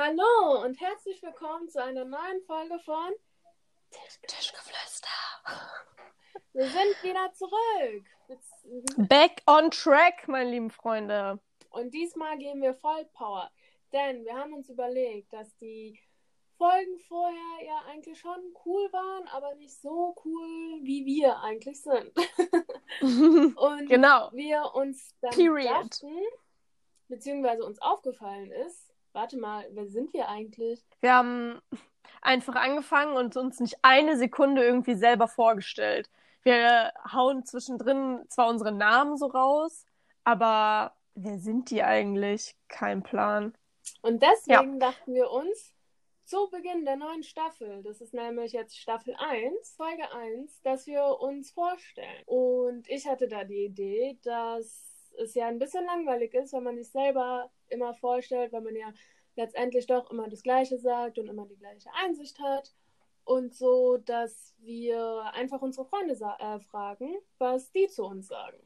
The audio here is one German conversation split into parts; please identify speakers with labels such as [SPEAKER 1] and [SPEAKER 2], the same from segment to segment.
[SPEAKER 1] Hallo und herzlich willkommen zu einer neuen Folge von
[SPEAKER 2] Tischgeflüster.
[SPEAKER 1] Wir sind wieder zurück.
[SPEAKER 2] Back on track, meine lieben Freunde.
[SPEAKER 1] Und diesmal gehen wir voll Power. Denn wir haben uns überlegt, dass die Folgen vorher ja eigentlich schon cool waren, aber nicht so cool, wie wir eigentlich sind. Und
[SPEAKER 2] genau.
[SPEAKER 1] wir uns dann
[SPEAKER 2] Period.
[SPEAKER 1] dachten, beziehungsweise uns aufgefallen ist, warte mal, wer sind wir eigentlich?
[SPEAKER 2] Wir haben einfach angefangen und uns nicht eine Sekunde irgendwie selber vorgestellt. Wir hauen zwischendrin zwar unsere Namen so raus, aber wer sind die eigentlich? Kein Plan.
[SPEAKER 1] Und deswegen dachten wir uns, zu Beginn der neuen Staffel, das ist nämlich jetzt Staffel 1, Folge 1, dass wir uns vorstellen. Und ich hatte da die Idee, dass es ja ein bisschen langweilig ist, wenn man sich selber immer vorstellt, weil man ja letztendlich doch immer das Gleiche sagt und immer die gleiche Einsicht hat. Und so, dass wir einfach unsere Freunde äh, fragen, was die zu uns sagen.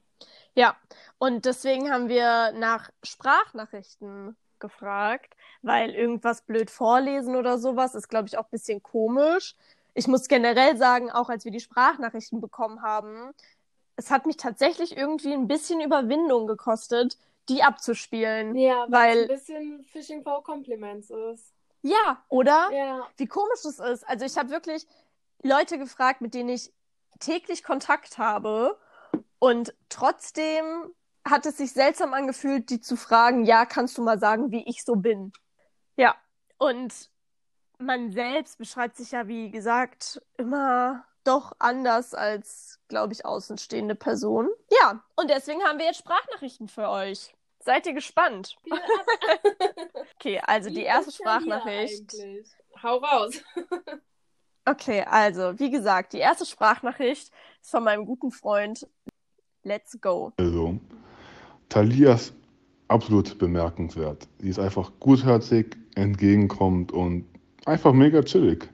[SPEAKER 2] Ja, und deswegen haben wir nach Sprachnachrichten gefragt, weil irgendwas blöd vorlesen oder sowas ist, glaube ich, auch ein bisschen komisch. Ich muss generell sagen, auch als wir die Sprachnachrichten bekommen haben, es hat mich tatsächlich irgendwie ein bisschen Überwindung gekostet, die abzuspielen.
[SPEAKER 1] Ja, weil, ein bisschen Fishing for Compliments ist.
[SPEAKER 2] Ja, oder?
[SPEAKER 1] Ja.
[SPEAKER 2] Wie komisch das ist. Also ich habe wirklich Leute gefragt, mit denen ich täglich Kontakt habe und trotzdem hat es sich seltsam angefühlt, die zu fragen, ja, kannst du mal sagen, wie ich so bin? Ja, und man selbst beschreibt sich ja, wie gesagt, immer doch anders als, glaube ich, außenstehende Person. Ja, und deswegen haben wir jetzt Sprachnachrichten für euch. Seid ihr gespannt?
[SPEAKER 1] Ab.
[SPEAKER 2] Okay, also die
[SPEAKER 1] Wie
[SPEAKER 2] erste
[SPEAKER 1] denn hier
[SPEAKER 2] Sprachnachricht.
[SPEAKER 1] Hau raus.
[SPEAKER 2] Okay, also, wie gesagt, die erste Sprachnachricht ist von meinem guten Freund. Let's go.
[SPEAKER 3] Also, Thalia ist absolut bemerkenswert. Sie ist einfach gutherzig, entgegenkommt und einfach mega chillig.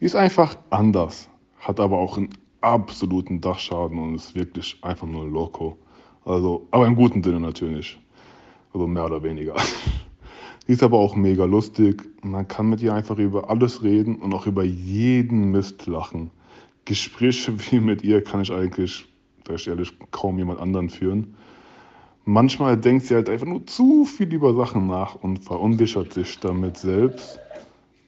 [SPEAKER 3] Die ist einfach anders, hat aber auch einen absoluten Dachschaden und ist wirklich einfach nur loco. Also, aber im guten Sinne natürlich. Also mehr oder weniger. Die ist aber auch mega lustig. Man kann mit ihr einfach über alles reden und auch über jeden Mist lachen. Gespräche wie mit ihr kann ich eigentlich, sag ich ehrlich, kaum jemand anderen führen. Manchmal denkt sie halt einfach nur zu viel über Sachen nach und verunsichert sich damit selbst.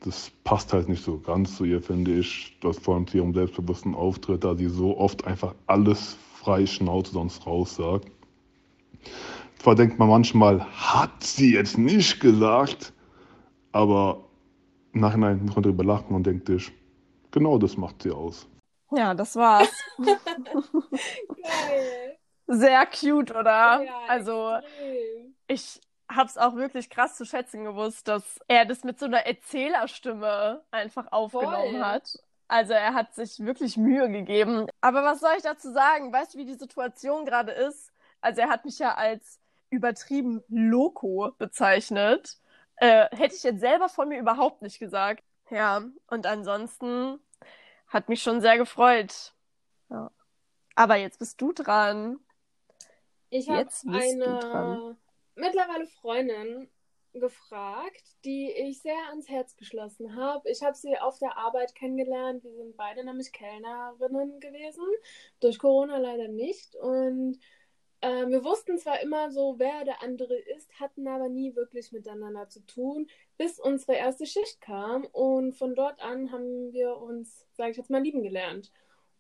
[SPEAKER 3] Das passt halt nicht so ganz zu ihr, finde ich. Das vor allem zu ihrem selbstbewussten Auftritt, da sie so oft einfach alles frei Schnauze sonst raus sagt. Zwar denkt man manchmal, hat sie jetzt nicht gesagt, aber im Nachhinein muss man darüber lachen und denkt sich, genau das macht sie aus.
[SPEAKER 2] Ja, das war's.
[SPEAKER 1] Geil.
[SPEAKER 2] Sehr cute, oder?
[SPEAKER 1] Ja,
[SPEAKER 2] also,
[SPEAKER 1] extrem.
[SPEAKER 2] ich hab's auch wirklich krass zu schätzen gewusst, dass er das mit so einer Erzählerstimme einfach aufgenommen
[SPEAKER 1] Voll.
[SPEAKER 2] hat. Also er hat sich wirklich Mühe gegeben. Aber was soll ich dazu sagen? Weißt du, wie die Situation gerade ist? Also er hat mich ja als übertrieben Loco bezeichnet. Äh, hätte ich jetzt selber von mir überhaupt nicht gesagt. Ja, und ansonsten hat mich schon sehr gefreut. Ja. Aber jetzt bist du dran.
[SPEAKER 1] Ich habe eine
[SPEAKER 2] dran.
[SPEAKER 1] Mittlerweile Freundin gefragt, die ich sehr ans Herz geschlossen habe. Ich habe sie auf der Arbeit kennengelernt. Wir sind beide nämlich Kellnerinnen gewesen. Durch Corona leider nicht. Und ähm, wir wussten zwar immer so, wer der andere ist, hatten aber nie wirklich miteinander zu tun, bis unsere erste Schicht kam. Und von dort an haben wir uns, sage ich jetzt mal, lieben gelernt.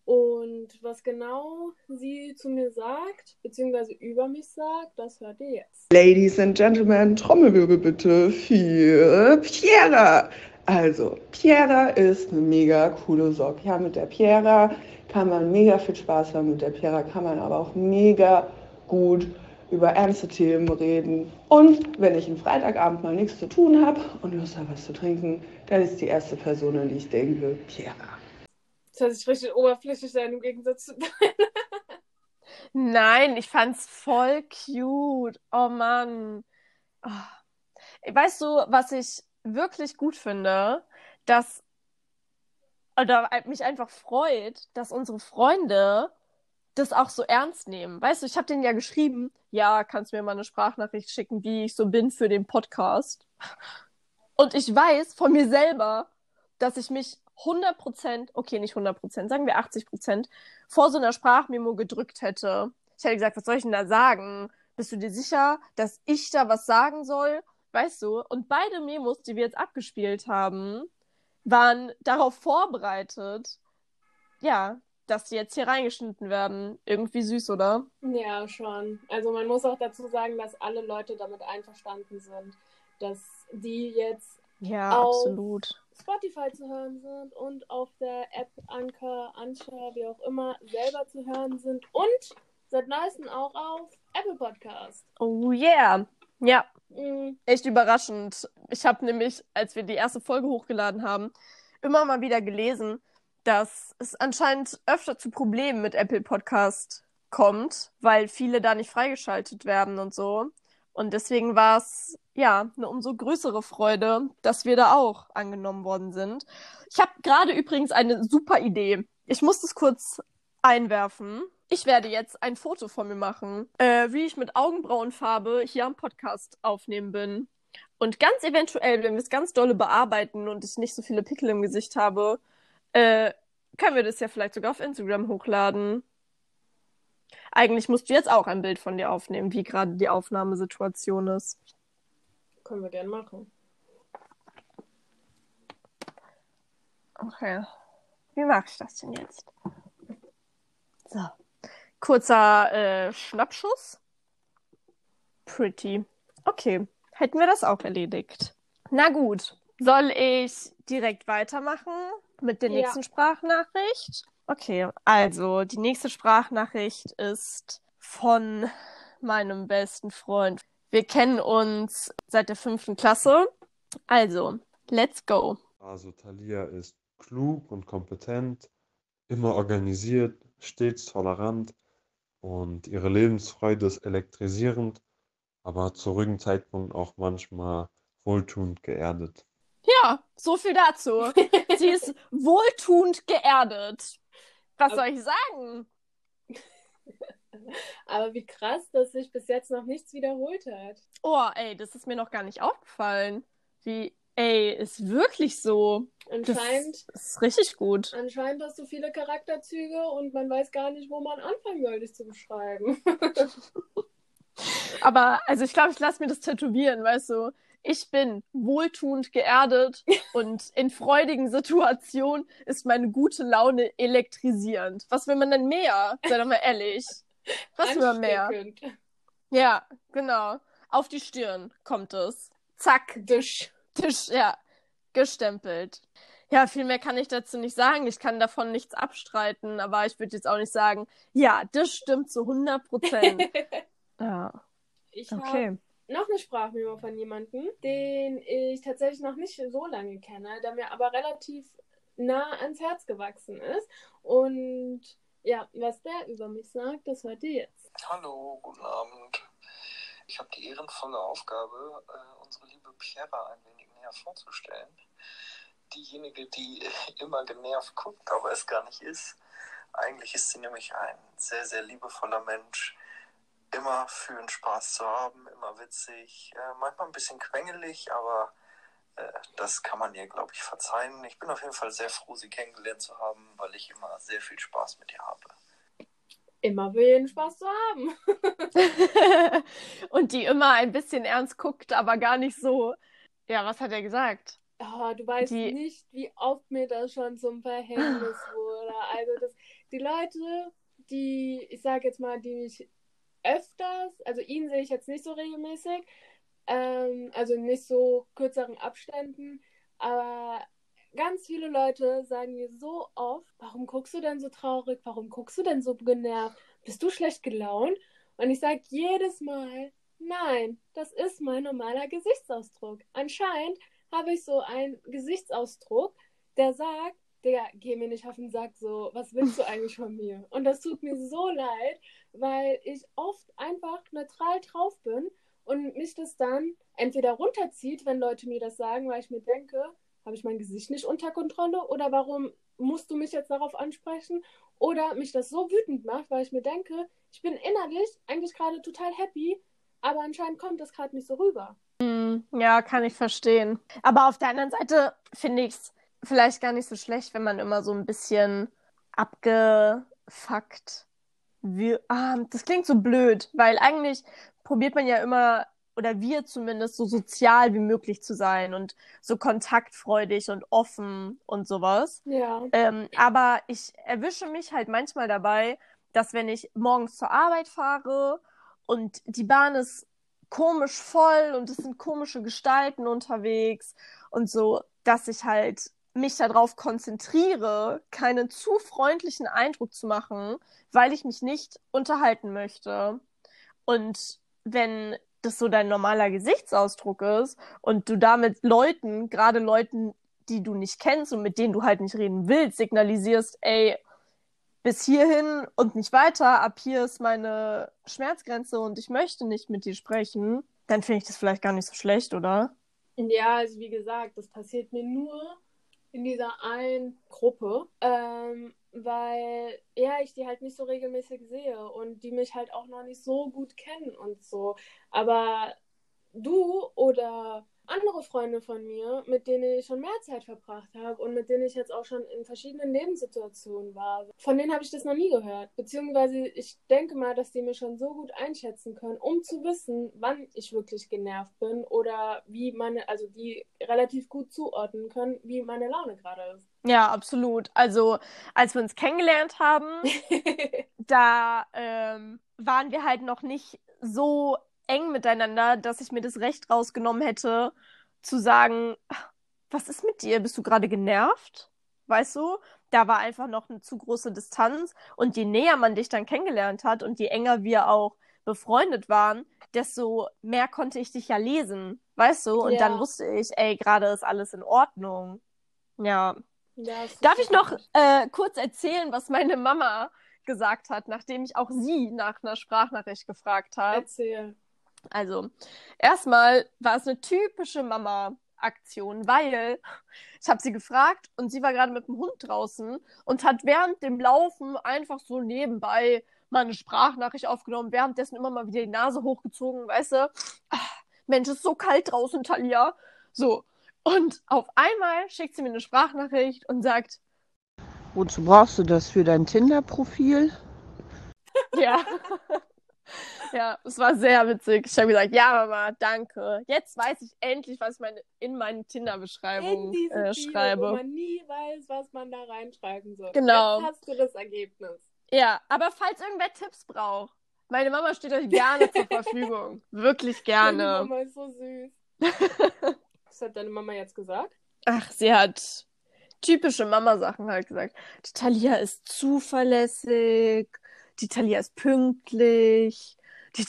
[SPEAKER 1] Und was genau sie zu mir sagt, beziehungsweise über mich sagt, das hört ihr jetzt.
[SPEAKER 4] Ladies and Gentlemen, Trommelwirbel bitte für Piera. Also, Piera ist eine mega coole Socke. Ja, mit der Piera kann man mega viel Spaß haben. Mit der Piera kann man aber auch mega gut über ernste Themen reden. Und wenn ich einen Freitagabend mal nichts zu tun habe und Lust habe, was zu trinken, dann ist die erste Person, an die ich denke, Piera.
[SPEAKER 1] Das hört sich richtig oberflächlich an im Gegensatz zu
[SPEAKER 2] Nein, ich fand's voll cute. Oh Mann. Oh. Weißt du, was ich wirklich gut finde, dass oder mich einfach freut, dass unsere Freunde das auch so ernst nehmen. Weißt du, ich habe denen ja geschrieben, ja, kannst mir mal eine Sprachnachricht schicken, wie ich so bin für den Podcast. Und ich weiß von mir selber, dass ich mich 100%, okay, nicht 100%, sagen wir 80%, vor so einer Sprachmemo gedrückt hätte. Ich hätte gesagt, was soll ich denn da sagen? Bist du dir sicher, dass ich da was sagen soll? Weißt du? Und beide Memos, die wir jetzt abgespielt haben, waren darauf vorbereitet, ja, dass die jetzt hier reingeschnitten werden. Irgendwie süß, oder?
[SPEAKER 1] Ja, schon. Also man muss auch dazu sagen, dass alle Leute damit einverstanden sind, dass die jetzt
[SPEAKER 2] ja, absolut.
[SPEAKER 1] Spotify zu hören sind und auf der App Anchor, Anchor, wie auch immer, selber zu hören sind und seit neuestem auch auf Apple Podcast.
[SPEAKER 2] Oh yeah. Ja,
[SPEAKER 1] Mhm.
[SPEAKER 2] echt überraschend. Ich habe nämlich, als wir die erste Folge hochgeladen haben, immer mal wieder gelesen, dass es anscheinend öfter zu Problemen mit Apple Podcast kommt, weil viele da nicht freigeschaltet werden und so. Und deswegen war es ja eine umso größere Freude, dass wir da auch angenommen worden sind. Ich habe gerade übrigens eine super Idee. Ich muss das kurz einwerfen. Ich werde jetzt ein Foto von mir machen, äh, wie ich mit Augenbrauenfarbe hier am Podcast aufnehmen bin. Und ganz eventuell, wenn wir es ganz dolle bearbeiten und ich nicht so viele Pickel im Gesicht habe, äh, können wir das ja vielleicht sogar auf Instagram hochladen. Eigentlich musst du jetzt auch ein Bild von dir aufnehmen, wie gerade die Aufnahmesituation ist.
[SPEAKER 1] Können wir gerne machen.
[SPEAKER 2] Okay. Wie mache ich das denn jetzt? So. Kurzer äh, Schnappschuss. Pretty. Okay. Hätten wir das auch erledigt. Na gut. Soll ich direkt weitermachen mit der
[SPEAKER 1] Ja.
[SPEAKER 2] nächsten Sprachnachricht? Okay, also die nächste Sprachnachricht ist von meinem besten Freund. Wir kennen uns seit der fünften Klasse. Also, let's go.
[SPEAKER 5] Also Thalia ist klug und kompetent, immer organisiert, stets tolerant und ihre Lebensfreude ist elektrisierend, aber zu ruhigen Zeitpunkten auch manchmal wohltuend geerdet.
[SPEAKER 2] Ja, so viel dazu. Sie ist wohltuend geerdet. Was soll ich sagen?
[SPEAKER 1] Aber wie krass, dass sich bis jetzt noch nichts wiederholt hat.
[SPEAKER 2] Oh, ey, das ist mir noch gar nicht aufgefallen. Wie, ey, ist wirklich so. Das
[SPEAKER 1] Anscheinend,
[SPEAKER 2] ist richtig gut.
[SPEAKER 1] anscheinend hast du viele Charakterzüge und man weiß gar nicht, wo man anfangen soll, dich zu beschreiben.
[SPEAKER 2] Aber, also ich glaube, ich lasse mir das tätowieren, weißt du. Ich bin wohltuend geerdet und in freudigen Situationen ist meine gute Laune elektrisierend. Was will man denn mehr? Sei doch mal ehrlich. Was man mehr? Ja, genau. Auf die Stirn kommt es. Zack.
[SPEAKER 1] Dusch.
[SPEAKER 2] Tisch, ja, gestempelt. Ja, viel mehr kann ich dazu nicht sagen. Ich kann davon nichts abstreiten, aber ich würde jetzt auch nicht sagen, ja, das stimmt zu 100 Prozent. ja,
[SPEAKER 1] Ich habe
[SPEAKER 2] okay.
[SPEAKER 1] noch eine Sprachmemo von jemandem, den ich tatsächlich noch nicht so lange kenne, der mir aber relativ nah ans Herz gewachsen ist. Und ja, was der über mich sagt, das hört ihr jetzt.
[SPEAKER 6] Hallo, guten Abend. Ich habe die ehrenvolle Aufgabe, äh, unsere liebe Piera ein wenig näher vorzustellen. Diejenige, die immer genervt guckt, aber es gar nicht ist. Eigentlich ist sie nämlich ein sehr, sehr liebevoller Mensch. Immer für den Spaß zu haben, immer witzig, äh, manchmal ein bisschen quengelig, aber das kann man ihr, glaube ich, verzeihen. Ich bin auf jeden Fall sehr froh, sie kennengelernt zu haben, weil ich immer sehr viel Spaß mit ihr habe.
[SPEAKER 1] Immer für jeden Spaß zu haben.
[SPEAKER 2] Und die immer ein bisschen ernst guckt, aber gar nicht so. Ja, was hat er gesagt?
[SPEAKER 1] Oh, du weißt
[SPEAKER 2] Die-
[SPEAKER 1] nicht, wie oft mir das schon zum Verhängnis wurde. Also das, die Leute, die, ich sage jetzt mal, die mich öfters, also ihn sehe ich jetzt nicht so regelmäßig, ähm, also nicht so kürzeren Abständen, aber ganz viele Leute sagen mir so oft, warum guckst du denn so traurig? Warum guckst du denn so genervt? Bist du schlecht gelaunt? Und ich sage jedes Mal, nein, das ist mein normaler Gesichtsausdruck. Anscheinend habe ich so einen Gesichtsausdruck, der sagt, Digga, geh mir nicht auf den Sack, so, was willst du eigentlich von mir? Und das tut mir so leid, weil ich oft einfach neutral drauf bin und mich das dann entweder runterzieht, wenn Leute mir das sagen, weil ich mir denke, habe ich mein Gesicht nicht unter Kontrolle oder warum musst du mich jetzt darauf ansprechen? Oder mich das so wütend macht, weil ich mir denke, ich bin innerlich eigentlich gerade total happy, aber anscheinend kommt das gerade nicht so rüber.
[SPEAKER 2] Hm, ja, kann ich verstehen. Aber auf der anderen Seite finde ich es vielleicht gar nicht so schlecht, wenn man immer so ein bisschen abgefuckt wird. Ah, das klingt so blöd, weil eigentlich probiert man ja immer, oder wir zumindest, so sozial wie möglich zu sein und so kontaktfreudig und offen und sowas.
[SPEAKER 1] Ja.
[SPEAKER 2] Ähm, aber ich erwische mich halt manchmal dabei, dass wenn ich morgens zur Arbeit fahre und die Bahn ist komisch voll und es sind komische Gestalten unterwegs und so, dass ich halt mich darauf konzentriere, keinen zu freundlichen Eindruck zu machen, weil ich mich nicht unterhalten möchte. Und wenn das so dein normaler Gesichtsausdruck ist und du damit Leuten, gerade Leuten, die du nicht kennst und mit denen du halt nicht reden willst, signalisierst, ey, bis hierhin und nicht weiter, ab hier ist meine Schmerzgrenze und ich möchte nicht mit dir sprechen, dann finde ich das vielleicht gar nicht so schlecht, oder?
[SPEAKER 1] Ja, also wie gesagt, das passiert mir nur in dieser einen Gruppe, ähm, weil ja, ich die halt nicht so regelmäßig sehe und die mich halt auch noch nicht so gut kennen und so. Aber du oder andere Freunde von mir, mit denen ich schon mehr Zeit verbracht habe und mit denen ich jetzt auch schon in verschiedenen Lebenssituationen war. Von denen habe ich das noch nie gehört. Beziehungsweise ich denke mal, dass die mir schon so gut einschätzen können, um zu wissen, wann ich wirklich genervt bin oder wie meine, also die relativ gut zuordnen können, wie meine Laune gerade ist.
[SPEAKER 2] Ja, absolut. Also, als wir uns kennengelernt haben, da ähm, waren wir halt noch nicht so eng miteinander, dass ich mir das Recht rausgenommen hätte, zu sagen, was ist mit dir? Bist du gerade genervt? Weißt du? Da war einfach noch eine zu große Distanz. Und je näher man dich dann kennengelernt hat und je enger wir auch befreundet waren, desto mehr konnte ich dich ja lesen. Weißt du? Und
[SPEAKER 1] Ja.
[SPEAKER 2] dann wusste ich, ey, gerade ist alles in Ordnung. Ja.
[SPEAKER 1] Ja,
[SPEAKER 2] Darf ich noch äh, kurz erzählen, was meine Mama gesagt hat, nachdem ich auch sie nach einer Sprachnachricht gefragt habe?
[SPEAKER 1] Erzähl.
[SPEAKER 2] Also, erstmal war es eine typische Mama-Aktion, weil ich habe sie gefragt und sie war gerade mit dem Hund draußen und hat während dem Laufen einfach so nebenbei mal eine Sprachnachricht aufgenommen, währenddessen immer mal wieder die Nase hochgezogen, weißt du? Ah, Mensch, es ist so kalt draußen, Talia. So. Und auf einmal schickt sie mir eine Sprachnachricht und sagt,
[SPEAKER 7] Wozu brauchst du das für dein Tinder-Profil?
[SPEAKER 2] Ja. Ja, es war sehr witzig. Ich habe gesagt, ja, Mama, danke. Jetzt weiß ich endlich, was ich meine, in meine
[SPEAKER 1] In
[SPEAKER 2] Tinder-Beschreibung äh,
[SPEAKER 1] Bio, wo
[SPEAKER 2] schreibe.
[SPEAKER 1] man nie weiß, was man da reinschreiben soll.
[SPEAKER 2] Genau.
[SPEAKER 1] Jetzt hast du das Ergebnis.
[SPEAKER 2] Ja, aber falls irgendwer Tipps braucht, meine Mama steht euch gerne zur Verfügung. Wirklich gerne.
[SPEAKER 1] Mama ist so süß. Was hat deine Mama jetzt gesagt?
[SPEAKER 2] Ach, sie hat typische Mama-Sachen halt gesagt. Die Talia ist zuverlässig, die Talia ist pünktlich, die,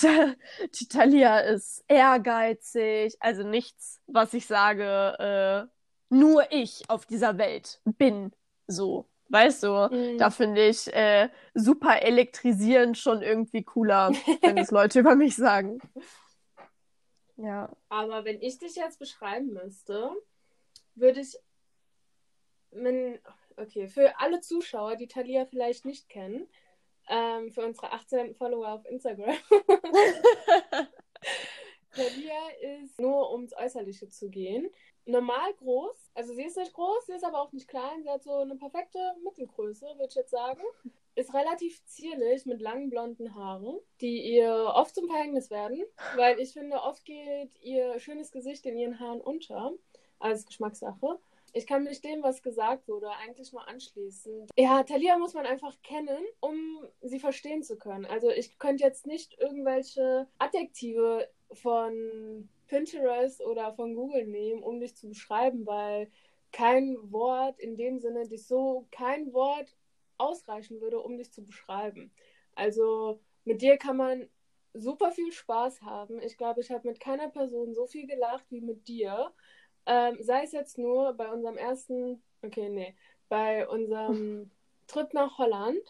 [SPEAKER 2] die Talia ist ehrgeizig. Also nichts, was ich sage, äh, nur ich auf dieser Welt bin so. Weißt du?
[SPEAKER 1] Mhm.
[SPEAKER 2] Da finde ich äh, super elektrisierend schon irgendwie cooler, wenn es Leute über mich sagen. Ja.
[SPEAKER 1] Aber wenn ich dich jetzt beschreiben müsste, würde ich. Wenn, okay, für alle Zuschauer, die Talia vielleicht nicht kennen, ähm, für unsere 18 Follower auf Instagram. Talia ist, nur ums Äußerliche zu gehen, normal groß. Also sie ist nicht groß, sie ist aber auch nicht klein. Sie hat so eine perfekte Mittelgröße, würde ich jetzt sagen. Ist relativ zierlich mit langen blonden Haaren, die ihr oft zum Verhängnis werden, weil ich finde, oft geht ihr schönes Gesicht in ihren Haaren unter. Als Geschmackssache. Ich kann mich dem, was gesagt wurde, eigentlich nur anschließen. Ja, Talia muss man einfach kennen, um sie verstehen zu können. Also ich könnte jetzt nicht irgendwelche Adjektive von Pinterest oder von Google nehmen, um dich zu beschreiben, weil kein Wort in dem Sinne, dich so kein Wort ausreichen würde, um dich zu beschreiben. Also mit dir kann man super viel Spaß haben. Ich glaube, ich habe mit keiner Person so viel gelacht wie mit dir. Ähm, sei es jetzt nur bei unserem ersten, okay, nee, bei unserem Trip nach Holland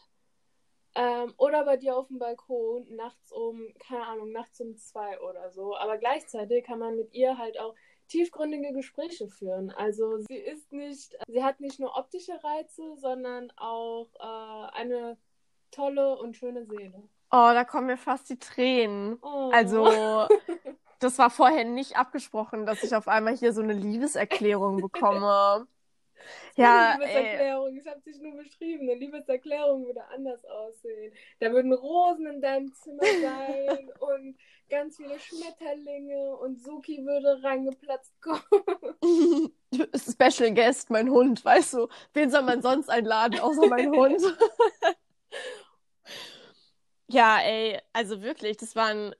[SPEAKER 1] ähm, oder bei dir auf dem Balkon nachts um, keine Ahnung, nachts um zwei oder so. Aber gleichzeitig kann man mit ihr halt auch tiefgründige Gespräche führen. Also sie ist nicht, sie hat nicht nur optische Reize, sondern auch äh, eine tolle und schöne Seele.
[SPEAKER 2] Oh, da kommen mir fast die Tränen.
[SPEAKER 1] Oh.
[SPEAKER 2] Also, das war vorher nicht abgesprochen, dass ich auf einmal hier so eine Liebeserklärung bekomme. Ja,
[SPEAKER 1] eine Liebeserklärung. Ich habe dich nur beschrieben. Eine Liebeserklärung würde anders aussehen. Da würden Rosen in deinem Zimmer sein und ganz viele Schmetterlinge und Suki würde reingeplatzt kommen.
[SPEAKER 2] Special Guest, mein Hund, weißt du. Wen soll man sonst einladen, außer mein Hund? ja, ey, also wirklich, das waren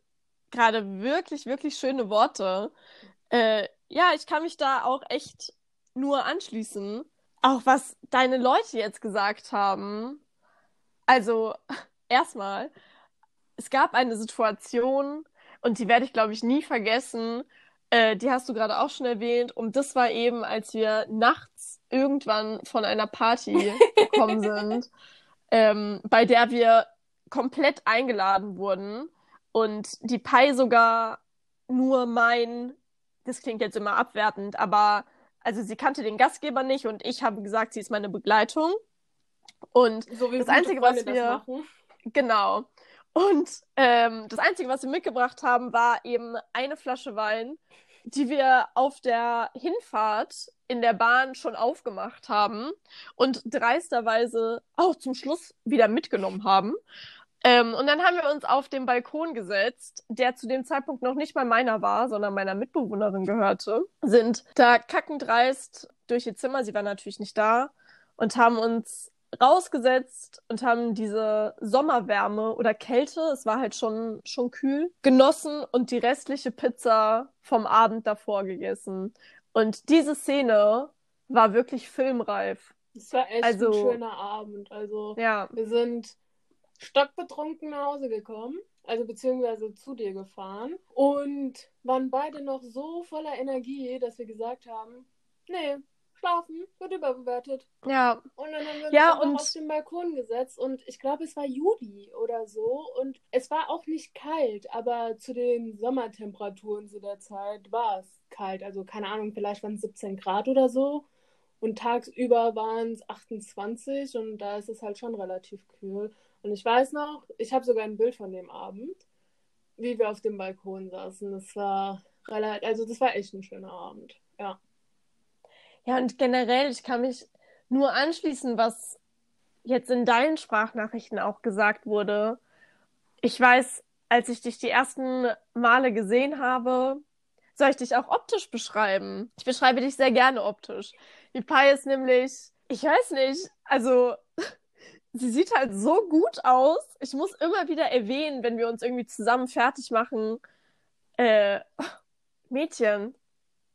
[SPEAKER 2] gerade wirklich, wirklich schöne Worte. Äh, ja, ich kann mich da auch echt nur anschließen. Auch was deine Leute jetzt gesagt haben. Also, erstmal, es gab eine Situation, und die werde ich, glaube ich, nie vergessen. Äh, die hast du gerade auch schon erwähnt. Und das war eben, als wir nachts irgendwann von einer Party gekommen sind, ähm, bei der wir komplett eingeladen wurden und die Pai sogar nur mein, das klingt jetzt immer abwertend, aber also sie kannte den Gastgeber nicht und ich habe gesagt, sie ist meine Begleitung. Und
[SPEAKER 1] So wie
[SPEAKER 2] das Einzige, was
[SPEAKER 1] Freunde
[SPEAKER 2] wir, genau. Und ähm, das Einzige, was wir mitgebracht haben, war eben eine Flasche Wein, die wir auf der Hinfahrt in der Bahn schon aufgemacht haben und dreisterweise auch zum Schluss wieder mitgenommen haben. Ähm, und dann haben wir uns auf den Balkon gesetzt, der zu dem Zeitpunkt noch nicht mal meiner war, sondern meiner Mitbewohnerin gehörte, sind da kackend dreist durch ihr Zimmer, sie war natürlich nicht da, und haben uns rausgesetzt und haben diese Sommerwärme oder Kälte, es war halt schon, schon kühl, genossen und die restliche Pizza vom Abend davor gegessen. Und diese Szene war wirklich filmreif.
[SPEAKER 1] Es war echt
[SPEAKER 2] Also-
[SPEAKER 1] ein schöner Abend. Also
[SPEAKER 2] Ja,
[SPEAKER 1] wir sind stockbetrunken nach Hause gekommen, also beziehungsweise zu dir gefahren und waren beide noch so voller Energie, dass wir gesagt haben, nee, schlafen wird überbewertet.
[SPEAKER 2] ja,
[SPEAKER 1] Und dann haben wir uns
[SPEAKER 2] Ja, und-
[SPEAKER 1] auf den Balkon gesetzt und ich glaube, es war Juli oder so und es war auch nicht kalt, aber zu den Sommertemperaturen zu der Zeit war es kalt. Also keine Ahnung, vielleicht waren es 17 Grad oder so und tagsüber waren es 28 und da ist es halt schon relativ kühl. Und ich weiß noch, ich habe sogar ein Bild von dem Abend, wie wir auf dem Balkon saßen. Das war relativ, also das war echt ein schöner Abend. Ja.
[SPEAKER 2] Ja, und generell, ich kann mich nur anschließen, was jetzt in deinen Sprachnachrichten auch gesagt wurde. Ich weiß, als ich dich die ersten Male gesehen habe, soll ich dich auch optisch beschreiben? Ich beschreibe dich sehr gerne optisch. Die Pai ist nämlich, ich weiß nicht, also sie sieht halt so gut aus. Ich muss immer wieder erwähnen, wenn wir uns irgendwie zusammen fertig machen, äh, Mädchen,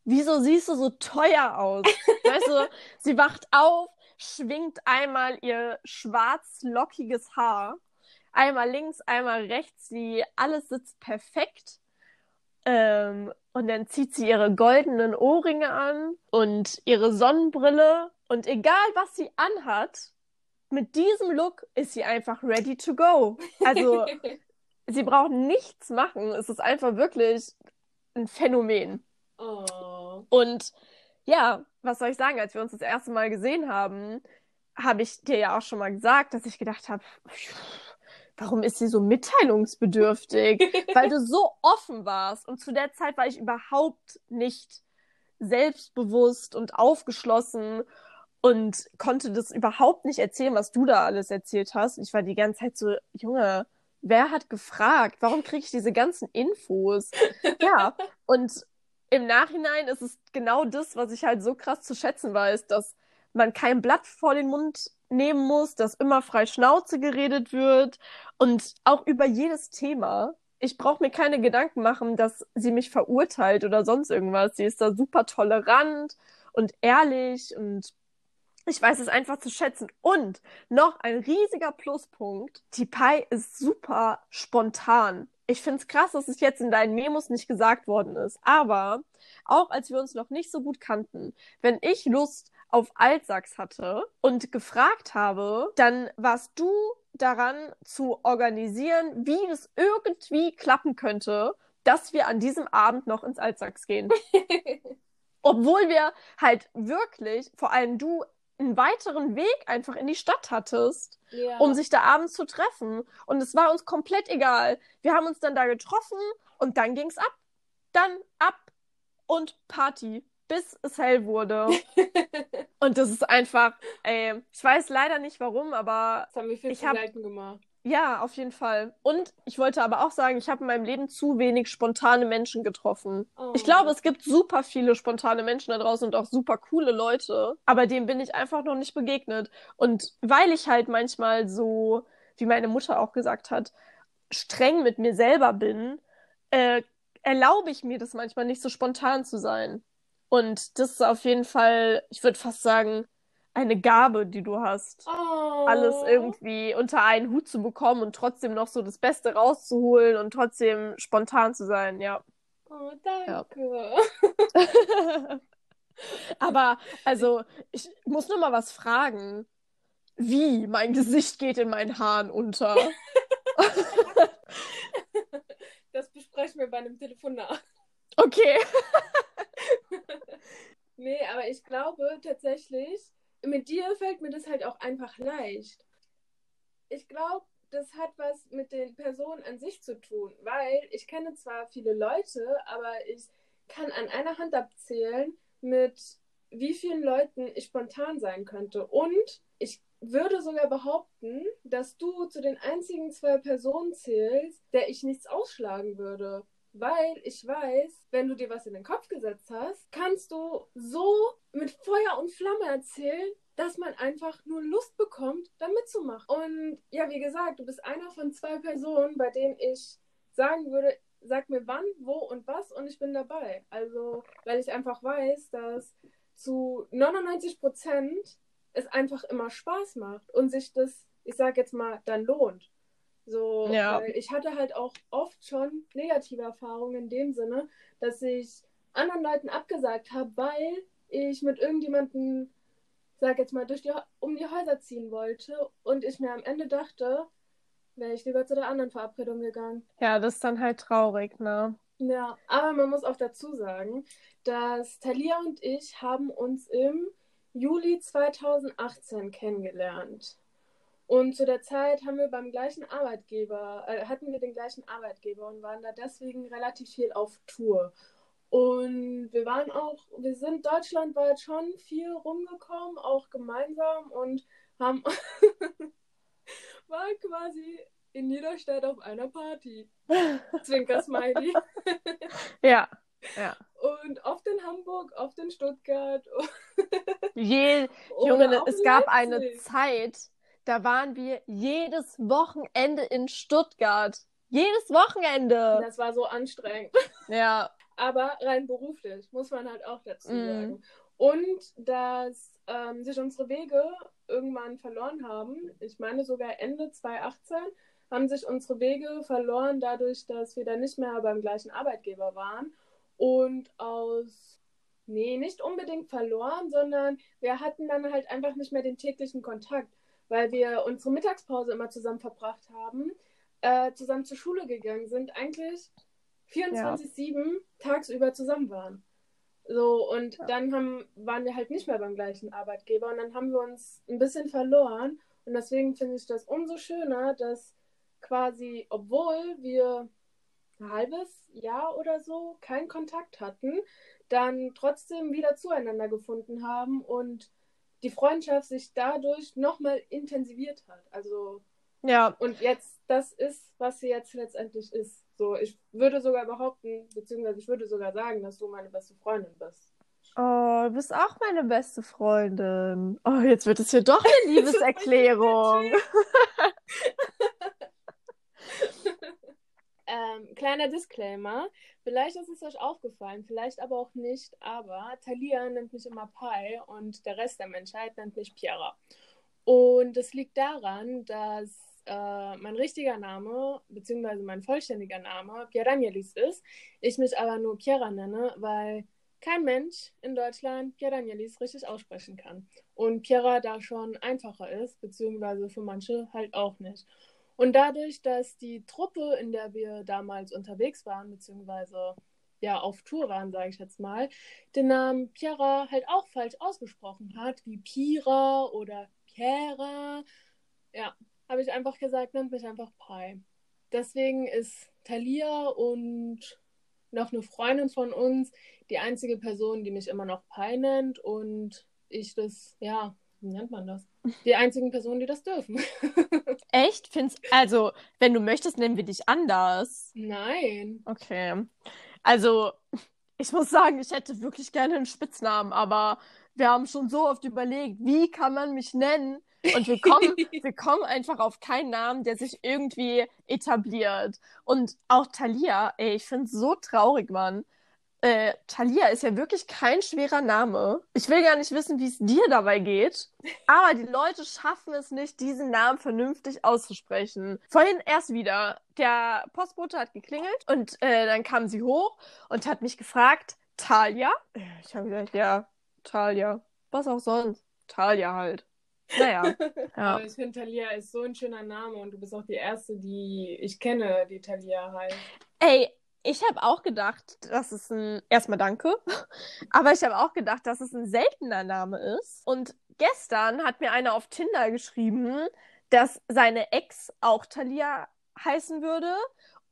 [SPEAKER 2] wieso siehst du so teuer aus? Weißt du, sie wacht auf, schwingt einmal ihr schwarz lockiges Haar, einmal links, einmal rechts, sie alles sitzt perfekt. Ähm, und dann zieht sie ihre goldenen Ohrringe an und ihre Sonnenbrille. Und egal, was sie anhat, mit diesem Look ist sie einfach ready to go. Also, sie braucht nichts machen. Es ist einfach wirklich ein Phänomen.
[SPEAKER 1] Oh.
[SPEAKER 2] Und ja, was soll ich sagen, als wir uns das erste Mal gesehen haben, habe ich dir ja auch schon mal gesagt, dass ich gedacht habe, warum ist sie so mitteilungsbedürftig? Weil du so offen warst. Und zu der Zeit war ich überhaupt nicht selbstbewusst und aufgeschlossen und konnte das überhaupt nicht erzählen, was du da alles erzählt hast. Ich war die ganze Zeit so, Junge, wer hat gefragt? Warum kriege ich diese ganzen Infos? Ja, und im Nachhinein ist es genau das, was ich halt so krass zu schätzen weiß, dass man kein Blatt vor den Mund nehmen muss, dass immer frei Schnauze geredet wird und auch über jedes Thema. Ich brauche mir keine Gedanken machen, dass sie mich verurteilt oder sonst irgendwas. Sie ist da super tolerant und ehrlich und ich weiß es einfach zu schätzen. Und noch ein riesiger Pluspunkt. Die Pai ist super spontan. Ich finde es krass, dass es jetzt in deinen Memos nicht gesagt worden ist. Aber auch als wir uns noch nicht so gut kannten, wenn ich Lust auf Altsachs hatte und gefragt habe, dann warst du daran zu organisieren, wie es irgendwie klappen könnte, dass wir an diesem Abend noch ins Altsachs gehen. Obwohl wir halt wirklich, vor allem du, einen weiteren Weg einfach in die Stadt hattest,
[SPEAKER 1] Ja.
[SPEAKER 2] um sich da abends zu treffen. Und es war uns komplett egal. Wir haben uns dann da getroffen und dann ging's ab. dann ab und Party, bis es hell wurde. und das ist einfach, ey, ich weiß leider nicht warum, aber
[SPEAKER 1] Das haben wir viel
[SPEAKER 2] Ich
[SPEAKER 1] zu
[SPEAKER 2] hab-
[SPEAKER 1] gemacht.
[SPEAKER 2] Ja, auf jeden Fall. Und ich wollte aber auch sagen, ich habe in meinem Leben zu wenig spontane Menschen getroffen.
[SPEAKER 1] Oh.
[SPEAKER 2] Ich glaube, es gibt super viele spontane Menschen da draußen und auch super coole Leute, aber dem bin ich einfach noch nicht begegnet. Und weil ich halt manchmal so, wie meine Mutter auch gesagt hat, streng mit mir selber bin, äh, erlaube ich mir das manchmal nicht so spontan zu sein. Und das ist auf jeden Fall, ich würde fast sagen, eine Gabe, die du hast
[SPEAKER 1] Oh.
[SPEAKER 2] alles irgendwie unter einen Hut zu bekommen und trotzdem noch so das Beste rauszuholen und trotzdem spontan zu sein, ja.
[SPEAKER 1] Oh, danke.
[SPEAKER 2] Aber, also, ich muss nur mal was fragen. Wie mein Gesicht geht in meinen Haaren unter?
[SPEAKER 1] Das besprechen wir bei einem Telefonat.
[SPEAKER 2] Okay.
[SPEAKER 1] Nee, aber ich glaube tatsächlich, mit dir fällt mir das halt auch einfach leicht. Ich glaube, das hat was mit den Personen an sich zu tun, weil ich kenne zwar viele Leute, aber ich kann an einer Hand abzählen, mit wie vielen Leuten ich spontan sein könnte. Und ich würde sogar behaupten, dass du zu den einzigen zwei Personen zählst, der ich nichts ausschlagen würde. Weil ich weiß, wenn du dir was in den Kopf gesetzt hast, kannst du so mit Feuer und Flamme erzählen, dass man einfach nur Lust bekommt, da mitzumachen. Und ja, wie gesagt, du bist einer von zwei Personen, bei denen ich sagen würde, sag mir wann, wo und was und ich bin dabei. Also, weil ich einfach weiß, dass zu 99 Prozent es einfach immer Spaß macht und sich das, ich sag jetzt mal, dann lohnt. So,
[SPEAKER 2] Ja.
[SPEAKER 1] weil ich hatte halt auch oft schon negative Erfahrungen in dem Sinne, dass ich anderen Leuten abgesagt habe, weil ich mit irgendjemandem, sag jetzt mal, durch die, um die Häuser ziehen wollte und ich mir am Ende dachte, wäre ich lieber zu der anderen Verabredung gegangen.
[SPEAKER 2] Ja, das ist dann halt traurig, ne?
[SPEAKER 1] Ja, aber man muss auch dazu sagen, dass Talia und ich haben uns im Juli 2018 kennengelernt. Und zu der Zeit haben wir beim gleichen Arbeitgeber, äh, hatten wir den gleichen Arbeitgeber und waren da deswegen relativ viel auf Tour. Und wir waren auch, wir sind deutschlandweit schon viel rumgekommen, auch gemeinsam und haben waren quasi in Niederstadt auf einer Party. Zwinker Smiley.
[SPEAKER 2] Ja. Ja.
[SPEAKER 1] Und oft in Hamburg, oft in Stuttgart.
[SPEAKER 2] Je, Junge, es gab eine. Zeit, da waren wir jedes Wochenende in Stuttgart. Jedes Wochenende.
[SPEAKER 1] Das war so anstrengend.
[SPEAKER 2] Ja.
[SPEAKER 1] Aber rein beruflich, muss man halt auch dazu
[SPEAKER 2] Mhm.
[SPEAKER 1] sagen. Und dass ähm, sich unsere Wege irgendwann verloren haben, ich meine sogar Ende 2018, haben sich unsere Wege verloren dadurch, dass wir dann nicht mehr beim gleichen Arbeitgeber waren. Und aus, nee, nicht unbedingt verloren, sondern wir hatten dann halt einfach nicht mehr den täglichen Kontakt, weil wir unsere Mittagspause immer zusammen verbracht haben, äh, zusammen zur Schule gegangen sind, eigentlich 24-7 tagsüber zusammen waren. So, und
[SPEAKER 2] Ja.
[SPEAKER 1] dann haben, waren wir halt nicht mehr beim gleichen Arbeitgeber und dann haben wir uns ein bisschen verloren. Und deswegen finde ich das umso schöner, dass quasi, obwohl wir ein halbes Jahr oder so keinen Kontakt hatten, dann trotzdem wieder zueinander gefunden haben und die Freundschaft sich dadurch nochmal intensiviert hat. Also,
[SPEAKER 2] Ja.
[SPEAKER 1] und jetzt, das ist, was sie jetzt letztendlich ist. So, ich würde sogar behaupten, beziehungsweise ich würde sogar sagen, dass du meine beste Freundin bist.
[SPEAKER 2] Oh, du bist auch meine beste Freundin. Oh, jetzt wird es hier doch eine Liebeserklärung.
[SPEAKER 1] Ähm, kleiner Disclaimer, vielleicht ist es euch aufgefallen, vielleicht aber auch nicht, aber Thalia nennt mich immer Pai und der Rest der Menschheit nennt mich Piera. Und es liegt daran, dass äh, mein richtiger Name, beziehungsweise mein vollständiger Name Pierangelis ist, ich mich aber nur Piera nenne, weil kein Mensch in Deutschland Pierangelis richtig aussprechen kann. Und Piera da schon einfacher ist, beziehungsweise für manche halt auch nicht. Und dadurch, dass die Truppe, in der wir damals unterwegs waren, beziehungsweise ja auf Tour waren, sage ich jetzt mal, den Namen Piera halt auch falsch ausgesprochen hat, wie Pira oder Piera. Ja, habe ich einfach gesagt, nennt mich einfach Pai. Deswegen ist Thalia und noch eine Freundin von uns, die einzige Person, die mich immer noch Pi nennt und ich das, ja, wie nennt man das? Die einzigen Personen, die das dürfen.
[SPEAKER 2] Echt? Find's, also, wenn du möchtest, nennen wir dich anders.
[SPEAKER 1] Nein.
[SPEAKER 2] Okay. Also, ich muss sagen, ich hätte wirklich gerne einen Spitznamen, aber wir haben schon so oft überlegt, wie kann man mich nennen? Und wir kommen, wir kommen einfach auf keinen Namen, der sich irgendwie etabliert. Und auch Thalia, ey, ich finde es so traurig, Mann. Äh, Thalia ist ja wirklich kein schwerer Name. Ich will gar nicht wissen, wie es dir dabei geht. Aber die Leute schaffen es nicht, diesen Namen vernünftig auszusprechen. Vorhin erst wieder. Der Postbote hat geklingelt und äh, dann kam sie hoch und hat mich gefragt, Talia? Ich habe gesagt, ja, Talia. Was auch sonst. Talia halt. Naja. Ja.
[SPEAKER 1] Aber ich finde, Thalia ist so ein schöner Name und du bist auch die Erste, die ich kenne, die Thalia heißt.
[SPEAKER 2] Ey, ich habe auch gedacht, dass es ein. Erstmal danke. Aber ich habe auch gedacht, dass es ein seltener Name ist. Und gestern hat mir einer auf Tinder geschrieben, dass seine Ex auch Thalia heißen würde.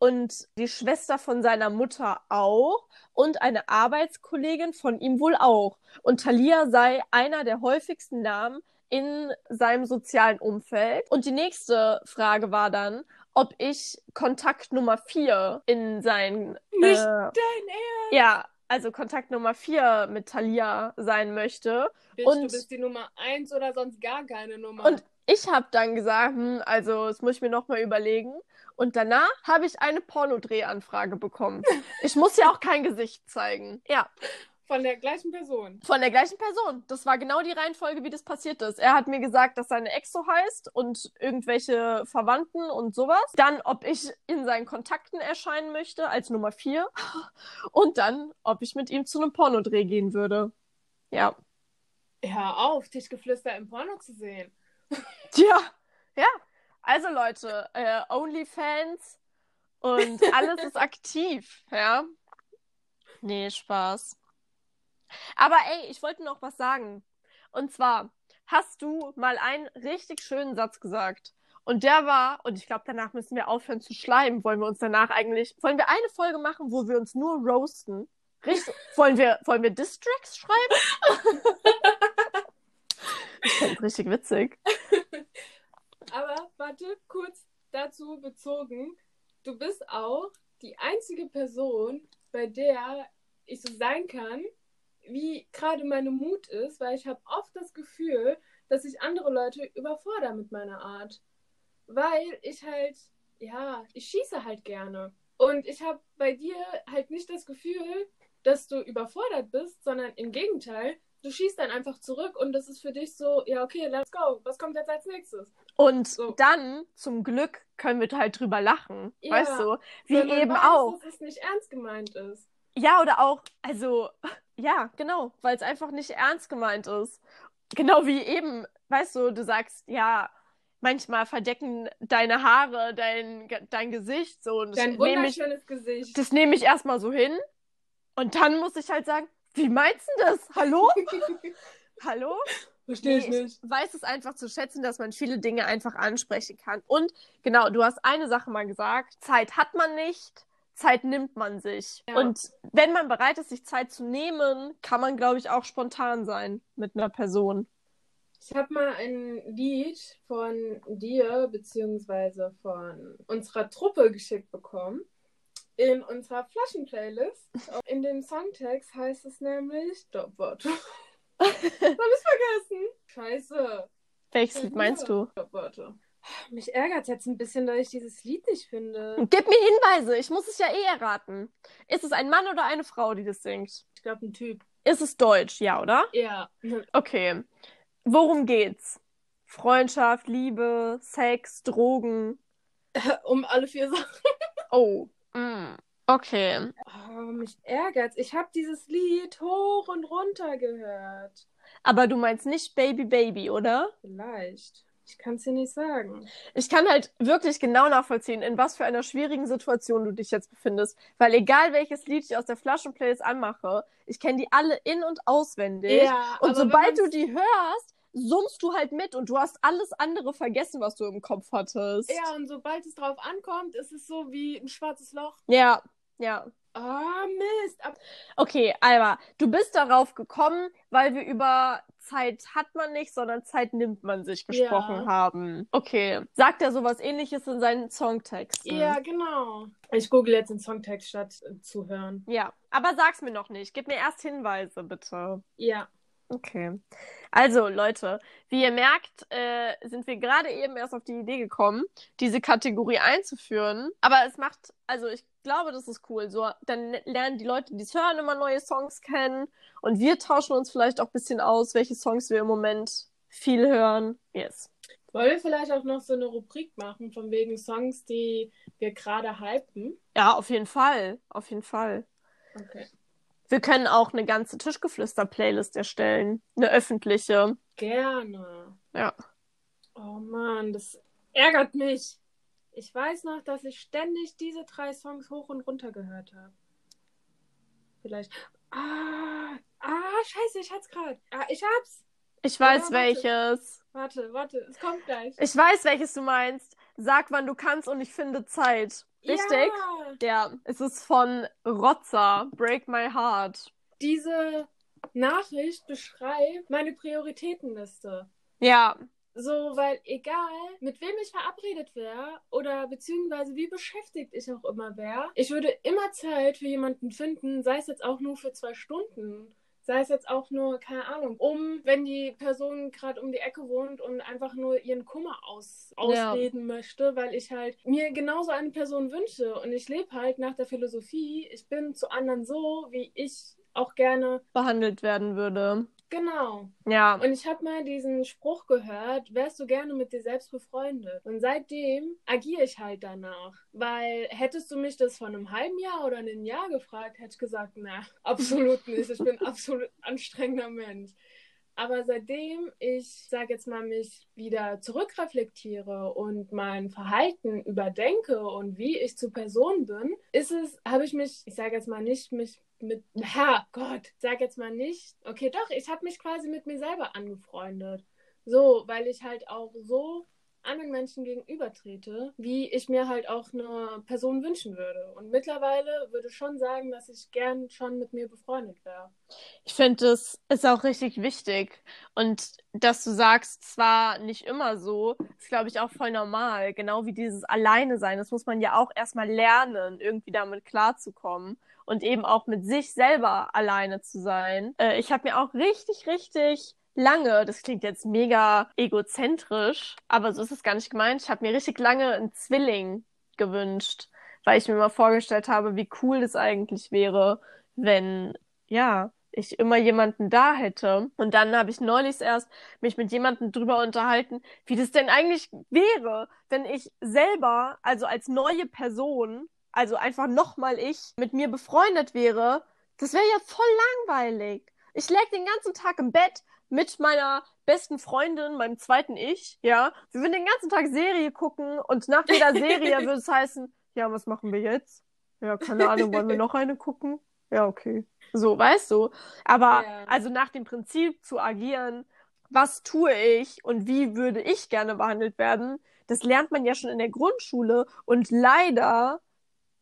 [SPEAKER 2] Und die Schwester von seiner Mutter auch. Und eine Arbeitskollegin von ihm wohl auch. Und Thalia sei einer der häufigsten Namen in seinem sozialen Umfeld. Und die nächste Frage war dann, ob ich Kontakt Nummer 4 in sein.
[SPEAKER 1] Nicht
[SPEAKER 2] äh,
[SPEAKER 1] dein Ernst!
[SPEAKER 2] ja, also Kontakt Nummer 4 mit Thalia sein möchte.
[SPEAKER 1] Bitch,
[SPEAKER 2] und-
[SPEAKER 1] du bist die Nummer 1 oder sonst gar keine Nummer.
[SPEAKER 2] Und ich habe dann gesagt, hm, also das muss ich mir nochmal überlegen. Und danach habe ich eine Pornodrehanfrage bekommen. Ich muss ja auch kein Gesicht zeigen. Ja,
[SPEAKER 1] Von der gleichen Person.
[SPEAKER 2] von der gleichen Person. Das war genau die Reihenfolge, wie das passiert ist. Er hat mir gesagt, dass seine Ex so heißt und irgendwelche Verwandten und sowas. Dann, ob ich in seinen Kontakten erscheinen möchte als Nummer 4. Und dann, ob ich mit ihm zu einem Pornodreh gehen würde. Ja.
[SPEAKER 1] Hör auf, Tischgeflüster im Porno zu sehen.
[SPEAKER 2] Tja, ja. Also Leute, äh, OnlyFans und alles ist aktiv, ja. Nee, Spaß. Aber ey, ich wollte noch was sagen. Und zwar, hast du mal einen richtig schönen Satz gesagt. Und der war, und ich glaube, danach müssen wir aufhören zu schleimen. Wollen wir uns danach eigentlich, wollen wir eine Folge machen, wo wir uns nur roasten? Richtig, wollen wir, wollen wir Distracks schreiben? Ich find's richtig witzig.
[SPEAKER 1] Aber warte, kurz dazu bezogen. Du bist auch die einzige Person, bei der ich so sein kann, wie gerade meine Mut ist, weil ich habe oft das Gefühl, dass ich andere Leute überfordere mit meiner Art. Weil ich halt, ja, ich schieße halt gerne. Und ich habe bei dir halt nicht das Gefühl, dass du überfordert bist, sondern im Gegenteil, du schießt dann einfach zurück und das ist für dich so, ja, okay, let's go. Was kommt jetzt als nächstes?
[SPEAKER 2] Und
[SPEAKER 1] So.
[SPEAKER 2] dann, zum Glück, können wir halt drüber lachen.
[SPEAKER 1] Ja,
[SPEAKER 2] weißt du? Wie eben
[SPEAKER 1] weiß,
[SPEAKER 2] auch.
[SPEAKER 1] dass es nicht ernst gemeint ist.
[SPEAKER 2] Ja, oder auch, also, ja, genau, weil es einfach nicht ernst gemeint ist. Genau wie eben, weißt du, du sagst, ja, manchmal verdecken deine Haare dein, dein Gesicht so und
[SPEAKER 1] Dein
[SPEAKER 2] nehme ich,
[SPEAKER 1] wunderschönes Gesicht.
[SPEAKER 2] das nehme ich erstmal so hin. Und dann muss ich halt sagen, wie meinst du das? Hallo? Hallo?
[SPEAKER 1] Verstehe ich
[SPEAKER 2] Nee,
[SPEAKER 1] nicht.
[SPEAKER 2] weiß es einfach zu schätzen, dass man viele Dinge einfach ansprechen kann. Und genau, du hast eine Sache mal gesagt, Zeit hat man nicht, Zeit nimmt man sich.
[SPEAKER 1] Ja.
[SPEAKER 2] Und wenn man bereit ist, sich Zeit zu nehmen, kann man, glaube ich, auch spontan sein mit einer Person.
[SPEAKER 1] Ich habe mal ein Lied von dir beziehungsweise von unserer Truppe geschickt bekommen. In unserer Flaschenplaylist. In dem Songtext heißt es nämlich Stopwörter. Hab ich vergessen. Scheiße.
[SPEAKER 2] Welches Lied meinst du?
[SPEAKER 1] Stopwörter. Mich ärgert jetzt ein bisschen, dass ich dieses Lied nicht finde.
[SPEAKER 2] Gib mir Hinweise, ich muss es ja eh erraten. Ist es ein Mann oder eine Frau, die das singt?
[SPEAKER 1] Ich glaube, ein Typ.
[SPEAKER 2] Ist es Deutsch, ja, oder?
[SPEAKER 1] Ja.
[SPEAKER 2] Okay. Worum geht's? Freundschaft, Liebe, Sex, Drogen.
[SPEAKER 1] um alle vier Sachen.
[SPEAKER 2] Oh. Mm. Okay.
[SPEAKER 1] Oh, mich ärgert's. Ich habe dieses Lied hoch und runter gehört.
[SPEAKER 2] Aber du meinst nicht Baby Baby, oder?
[SPEAKER 1] Vielleicht. Ich kann es dir nicht sagen.
[SPEAKER 2] Ich kann halt wirklich genau nachvollziehen, in was für einer schwierigen Situation du dich jetzt befindest. Weil egal welches Lied ich aus der Flaschenplaylist anmache, ich kenne die alle in- und auswendig.
[SPEAKER 1] Ja,
[SPEAKER 2] und sobald du die hörst, summst du halt mit und du hast alles andere vergessen, was du im Kopf hattest.
[SPEAKER 1] Ja, und sobald es drauf ankommt, ist es so wie ein schwarzes Loch.
[SPEAKER 2] Ja, ja.
[SPEAKER 1] Ah, Mist.
[SPEAKER 2] Okay, Alba, du bist darauf gekommen, weil wir über Zeit hat man nicht, sondern Zeit nimmt man sich gesprochen
[SPEAKER 1] Ja.
[SPEAKER 2] haben. Okay. Sagt er sowas ähnliches in seinen Songtexten?
[SPEAKER 1] ja, genau. Ich google jetzt den Songtext statt äh, zu hören.
[SPEAKER 2] Ja, aber sag's mir noch nicht. Gib mir erst Hinweise, bitte.
[SPEAKER 1] Ja.
[SPEAKER 2] Okay. Also, Leute, wie ihr merkt, äh, sind wir gerade eben erst auf die Idee gekommen, diese Kategorie einzuführen. Aber es macht, also ich glaube, das ist cool. So, dann lernen die Leute, die es hören, immer neue Songs kennen. Und wir tauschen uns vielleicht auch ein bisschen aus, welche Songs wir im Moment viel hören. Yes.
[SPEAKER 1] Wollen wir vielleicht auch noch so eine Rubrik machen, von wegen Songs, die wir gerade hypen?
[SPEAKER 2] Ja, auf jeden Fall. Auf jeden Fall.
[SPEAKER 1] Okay.
[SPEAKER 2] Wir können auch eine ganze Tischgeflüster-Playlist erstellen. Eine öffentliche.
[SPEAKER 1] Gerne.
[SPEAKER 2] Ja.
[SPEAKER 1] Oh Mann, das ärgert mich. Ich weiß noch, dass ich ständig diese drei Songs hoch und runter gehört habe. Vielleicht. Ah, ah, scheiße, ich hab's gerade. Ah, ich hab's.
[SPEAKER 2] Ich weiß
[SPEAKER 1] Ja, warte.
[SPEAKER 2] welches.
[SPEAKER 1] Warte, warte, es kommt gleich.
[SPEAKER 2] Ich weiß, welches du meinst. Sag, wann du kannst und ich finde Zeit. Richtig?
[SPEAKER 1] Ja,
[SPEAKER 2] Ja, es ist von Rotzer, Break My Heart.
[SPEAKER 1] diese Nachricht beschreibt meine Prioritätenliste.
[SPEAKER 2] Ja,
[SPEAKER 1] So, weil egal, mit wem ich verabredet wäre oder beziehungsweise wie beschäftigt ich auch immer wäre, ich würde immer Zeit für jemanden finden, sei es jetzt auch nur für zwei Stunden. Sei es jetzt auch nur, keine Ahnung, um, wenn die Person gerade um die Ecke wohnt und einfach nur ihren Kummer aus,
[SPEAKER 2] Ja.
[SPEAKER 1] ausreden möchte, weil ich halt mir genauso eine Person wünsche. Und ich lebe halt nach der Philosophie, ich bin zu anderen so, wie ich auch gerne.
[SPEAKER 2] behandelt werden würde.
[SPEAKER 1] Genau.
[SPEAKER 2] Ja,
[SPEAKER 1] Und ich habe mal diesen Spruch gehört, wärst du gerne mit dir selbst befreundet? Und seitdem agiere ich halt danach. Weil hättest du mich das vor einem halben Jahr oder einem Jahr gefragt, hätte ich gesagt, na, absolut nicht. Ich bin absolut anstrengender Mensch. Aber seitdem ich, sage jetzt mal, mich wieder zurückreflektiere und mein Verhalten überdenke und wie ich zu Person bin, ist es, habe ich mich, ich sage jetzt mal nicht mich mit, Herr Gott, sag jetzt mal nicht, okay, doch, ich habe mich quasi mit mir selber angefreundet. So, weil ich halt auch so anderen Menschen gegenübertrete, wie ich mir halt auch eine Person wünschen würde. Und mittlerweile würde ich schon sagen, dass ich gern schon mit mir befreundet wäre.
[SPEAKER 2] ich finde, es ist auch richtig wichtig. Und dass du sagst, zwar nicht immer so, ist, glaube ich, auch voll normal. Genau wie dieses Alleine sein. Das muss man ja auch erstmal lernen, irgendwie damit klarzukommen. Und eben auch mit sich selber alleine zu sein. Äh, ich habe mir auch richtig, richtig lange, das klingt jetzt mega egozentrisch, aber so ist es gar nicht gemeint. Ich habe mir richtig lange einen Zwilling gewünscht, weil ich mir mal vorgestellt habe, wie cool das eigentlich wäre, wenn, ja, ich immer jemanden da hätte. Und dann habe ich neulich erst mich mit jemandem drüber unterhalten, wie das denn eigentlich wäre, wenn ich selber, also als neue Person, also einfach nochmal ich, mit mir befreundet wäre. Das wäre ja voll langweilig. Ich läg den ganzen Tag im Bett mit meiner besten Freundin, meinem zweiten Ich, ja. Wir würden den ganzen Tag Serie gucken und nach jeder Serie würde es heißen, ja, was machen wir jetzt? Ja, keine Ahnung, wollen wir noch eine gucken? Ja, okay. So, weißt du. Aber
[SPEAKER 1] Ja.
[SPEAKER 2] also nach dem Prinzip zu agieren, was tue ich und wie würde ich gerne behandelt werden, das lernt man ja schon in der Grundschule und leider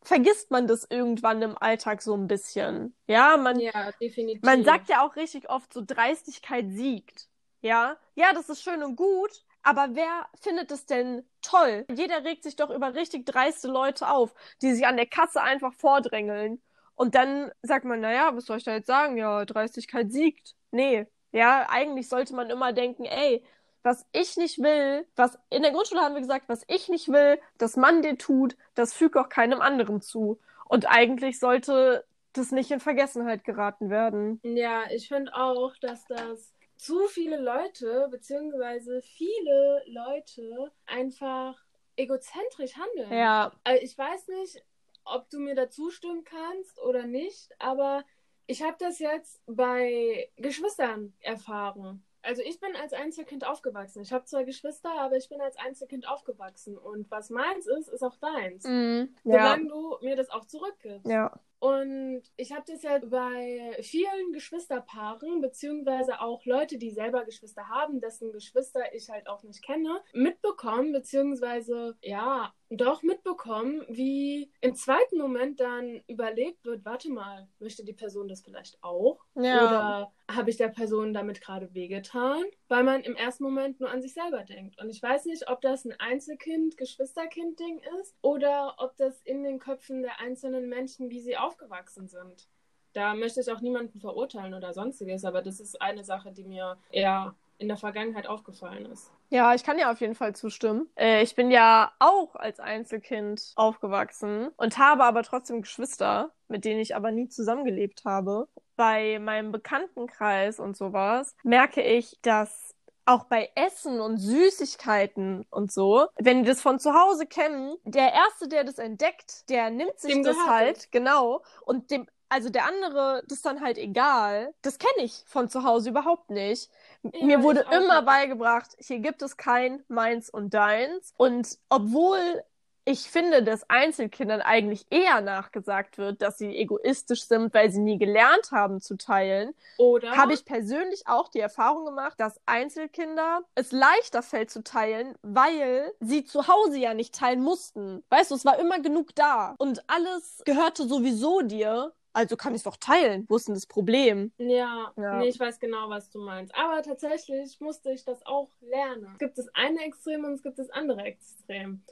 [SPEAKER 2] vergisst man das irgendwann im Alltag so ein bisschen. Ja, man,
[SPEAKER 1] Ja, definitiv.
[SPEAKER 2] man sagt ja auch richtig oft, so Dreistigkeit siegt. Ja, ja, das ist schön und gut, aber wer findet es denn toll? Jeder regt sich doch über richtig dreiste Leute auf, die sich an der Kasse einfach vordrängeln. Und dann sagt man, naja, was soll ich da jetzt sagen? Ja, Dreistigkeit siegt. Nee, ja, eigentlich sollte man immer denken, ey, was ich nicht will, was in der Grundschule haben wir gesagt, was ich nicht will, dass man dir tut, das fügt auch keinem anderen zu. Und eigentlich sollte das nicht in Vergessenheit geraten werden.
[SPEAKER 1] Ja, ich finde auch, dass das zu viele Leute, beziehungsweise viele Leute einfach egozentrisch handeln.
[SPEAKER 2] Ja,
[SPEAKER 1] Also ich weiß nicht, ob du mir dazu stimmen kannst oder nicht, aber ich habe das jetzt bei Geschwistern erfahren. Also ich bin als Einzelkind aufgewachsen. Ich habe zwar Geschwister, aber ich bin als Einzelkind aufgewachsen. Und was meins ist, ist auch deins.
[SPEAKER 2] Mhm. Ja.
[SPEAKER 1] Solange du mir das auch zurückgibst.
[SPEAKER 2] Ja.
[SPEAKER 1] Und ich habe das ja bei vielen Geschwisterpaaren, beziehungsweise auch Leute, die selber Geschwister haben, dessen Geschwister ich halt auch nicht kenne, mitbekommen, beziehungsweise ja, doch mitbekommen, wie im zweiten Moment dann überlegt wird, warte mal, möchte die Person das vielleicht auch?
[SPEAKER 2] Ja.
[SPEAKER 1] Oder habe ich der Person damit gerade wehgetan? Weil man im ersten Moment nur an sich selber denkt. Und ich weiß nicht, ob das ein Einzelkind, Geschwisterkind-Ding ist oder ob das in den Köpfen der einzelnen Menschen, wie sie aufgewachsen sind. Da möchte ich auch niemanden verurteilen oder sonstiges, aber das ist eine Sache, die mir eher in der Vergangenheit aufgefallen ist.
[SPEAKER 2] Ja, ich kann ja auf jeden Fall zustimmen. Äh, ich bin ja auch als Einzelkind aufgewachsen und habe aber trotzdem Geschwister, mit denen ich aber nie zusammengelebt habe. Bei meinem Bekanntenkreis und sowas merke ich, dass auch bei Essen und Süßigkeiten und so, wenn die das von zu Hause kennen, der Erste, der das entdeckt, der nimmt sich
[SPEAKER 1] Dem
[SPEAKER 2] das
[SPEAKER 1] gehört
[SPEAKER 2] halt, genau, und dem, also der andere, das ist dann halt egal. Das kenne ich von zu Hause überhaupt nicht.
[SPEAKER 1] Ja,
[SPEAKER 2] Mir wurde immer
[SPEAKER 1] nicht.
[SPEAKER 2] beigebracht, hier gibt es kein meins und deins. Und obwohl ich finde, dass Einzelkindern eigentlich eher nachgesagt wird, dass sie egoistisch sind, weil sie nie gelernt haben zu teilen,
[SPEAKER 1] Oder
[SPEAKER 2] habe ich persönlich auch die Erfahrung gemacht, dass Einzelkinder es leichter fällt zu teilen, weil sie zu Hause ja nicht teilen mussten. Weißt du, es war immer genug da und alles gehörte sowieso dir. Also kann ich es doch teilen. Wo ist denn das Problem?
[SPEAKER 1] Ja,
[SPEAKER 2] Ja.
[SPEAKER 1] nee, ich weiß genau, was du meinst. Aber tatsächlich musste ich das auch lernen. Es gibt das eine Extrem und es gibt das andere Extrem.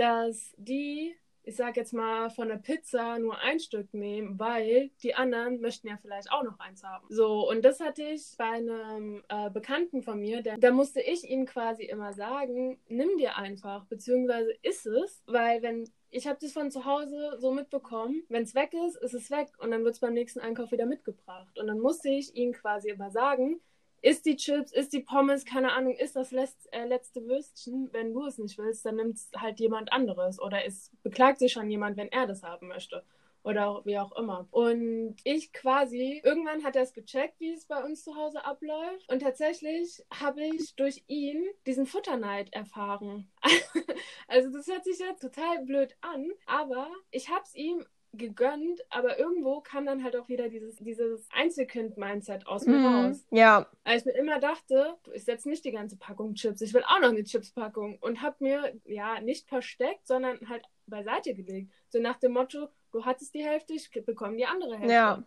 [SPEAKER 1] Dass die, ich sag jetzt mal, von der Pizza nur ein Stück nehmen, weil die anderen möchten ja vielleicht auch noch eins haben. So, und das hatte ich bei einem äh, Bekannten von mir, der, da musste ich ihm quasi immer sagen, nimm dir einfach, beziehungsweise iss es, weil wenn ich habe das von zu Hause so mitbekommen. Wenn es weg ist, ist es weg und dann wird es beim nächsten Einkauf wieder mitgebracht. Und dann musste ich ihm quasi immer sagen, ist die Chips, ist die Pommes, keine Ahnung, ist das letzt, äh, letzte Würstchen. Wenn du es nicht willst, dann nimmt es halt jemand anderes. Oder es beklagt sich schon jemand, wenn er das haben möchte. Oder wie auch immer. Und ich quasi, irgendwann hat er es gecheckt, wie es bei uns zu Hause abläuft. Und tatsächlich habe ich durch ihn diesen Futterneid erfahren. also das hört sich jetzt total blöd an, aber ich habe es ihm gegönnt, aber irgendwo kam dann halt auch wieder dieses, dieses Einzelkind-Mindset aus mir
[SPEAKER 2] Mhm.
[SPEAKER 1] raus.
[SPEAKER 2] Ja,
[SPEAKER 1] Weil ich mir immer dachte, du isst jetzt nicht die ganze Packung Chips, ich will auch noch eine Chips-Packung und hab mir, ja, nicht versteckt, sondern halt beiseite gelegt. So nach dem Motto, du hattest die Hälfte, ich bekomme die andere Hälfte.
[SPEAKER 2] Ja.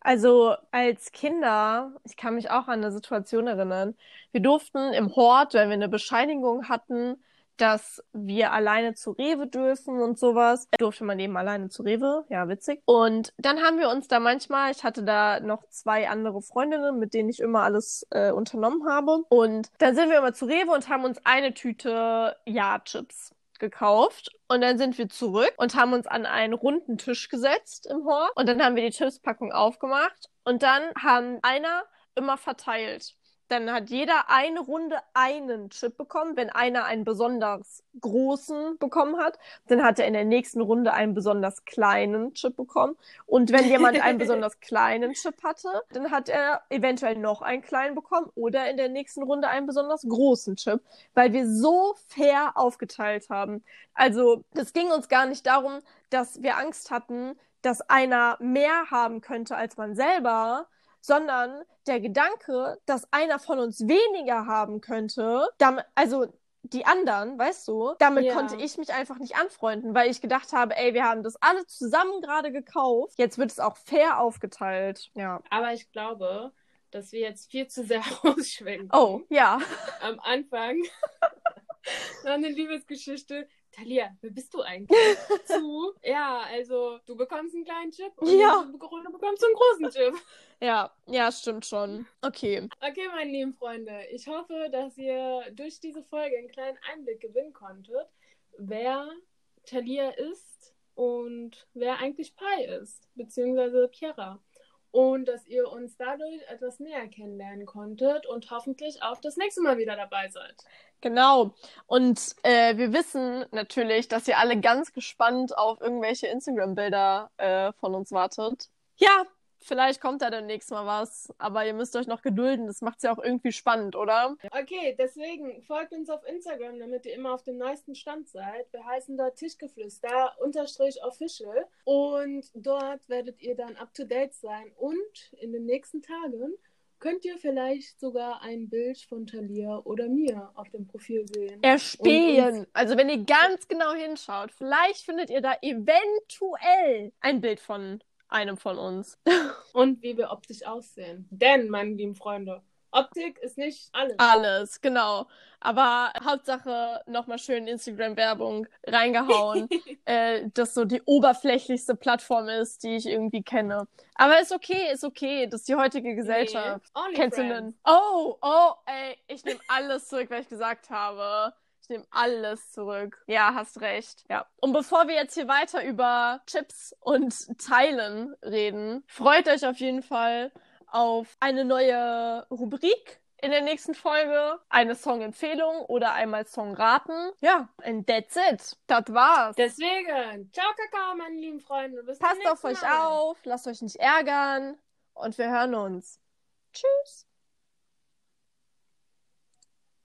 [SPEAKER 2] Also als Kinder, ich kann mich auch an eine Situation erinnern. Wir durften im Hort, wenn wir eine Bescheinigung hatten, dass wir alleine zu Rewe dürfen und sowas, durfte man eben alleine zu Rewe. Ja, witzig. Und dann haben wir uns da manchmal, ich hatte da noch zwei andere Freundinnen, mit denen ich immer alles äh, unternommen habe. Und dann sind wir immer zu Rewe und haben uns eine Tüte Ja-Chips gekauft und dann sind wir zurück und haben uns an einen runden Tisch gesetzt im Hort und dann haben wir die Chipspackung aufgemacht und dann haben einer immer verteilt. Dann hat jeder eine Runde einen Chip bekommen. Wenn einer einen besonders großen bekommen hat, dann hat er in der nächsten Runde einen besonders kleinen Chip bekommen. Und wenn jemand einen besonders kleinen Chip hatte, dann hat er eventuell noch einen kleinen bekommen oder in der nächsten Runde einen besonders großen Chip, weil wir so fair aufgeteilt haben. Also, das ging uns gar nicht darum, dass wir Angst hatten, dass einer mehr haben könnte als man selber, sondern der Gedanke, dass einer von uns weniger haben könnte, damit, also die anderen, weißt du, damit
[SPEAKER 1] Ja.
[SPEAKER 2] konnte ich mich einfach nicht anfreunden, weil ich gedacht habe, ey, wir haben das alle zusammen gerade gekauft, jetzt wird es auch fair aufgeteilt. Ja.
[SPEAKER 1] Aber ich glaube, dass wir jetzt viel zu sehr ausschwenken.
[SPEAKER 2] Oh, ja.
[SPEAKER 1] Am Anfang noch eine Liebesgeschichte. Talia, wer bist du eigentlich? Zu, ja, also du bekommst einen kleinen Chip und
[SPEAKER 2] Ja.
[SPEAKER 1] du bekommst einen großen Chip.
[SPEAKER 2] Ja, ja, stimmt schon. Okay.
[SPEAKER 1] Okay, meine lieben Freunde, ich hoffe, dass ihr durch diese Folge einen kleinen Einblick gewinnen konntet, wer Talia ist und wer eigentlich Pi ist, beziehungsweise Piera. Und dass ihr uns dadurch etwas näher kennenlernen konntet und hoffentlich auch das nächste Mal wieder dabei seid.
[SPEAKER 2] Genau. Und äh, wir wissen natürlich, dass ihr alle ganz gespannt auf irgendwelche Instagram-Bilder äh, von uns wartet. Ja, Vielleicht kommt da demnächst mal was, aber ihr müsst euch noch gedulden. Das macht's ja auch irgendwie spannend, oder?
[SPEAKER 1] Okay, deswegen folgt uns auf Instagram, damit ihr immer auf dem neuesten Stand seid. Wir heißen dort Tischgeflüster unterstrich official und dort werdet ihr dann up to date sein und in den nächsten Tagen könnt ihr vielleicht sogar ein Bild von Talia oder mir auf dem Profil sehen.
[SPEAKER 2] Erspähen. Also wenn ihr ganz genau hinschaut, vielleicht findet ihr da eventuell ein Bild von einem von uns.
[SPEAKER 1] Und wie wir optisch aussehen. Denn, meine lieben Freunde, Optik ist nicht alles.
[SPEAKER 2] Alles, genau. Aber Hauptsache nochmal schön Instagram-Werbung reingehauen, äh, das so die oberflächlichste Plattform ist, die ich irgendwie kenne. Aber ist okay, ist okay. Das ist die heutige Gesellschaft.
[SPEAKER 1] Nee,
[SPEAKER 2] Kennst du denn? Oh, oh, ey, ich nehme alles zurück, was ich gesagt habe. Nehme alles zurück. Ja, hast recht. Ja. Und bevor wir jetzt hier weiter über Chips und Teilen reden, freut euch auf jeden Fall auf eine neue Rubrik in der nächsten Folge. Eine Songempfehlung oder einmal Song raten. Ja, and that's it. Das war's.
[SPEAKER 1] Deswegen, ciao Kakao, meine lieben Freunde. Bis
[SPEAKER 2] Passt auf euch
[SPEAKER 1] Mal.
[SPEAKER 2] auf, lasst euch nicht ärgern und wir hören uns. Tschüss.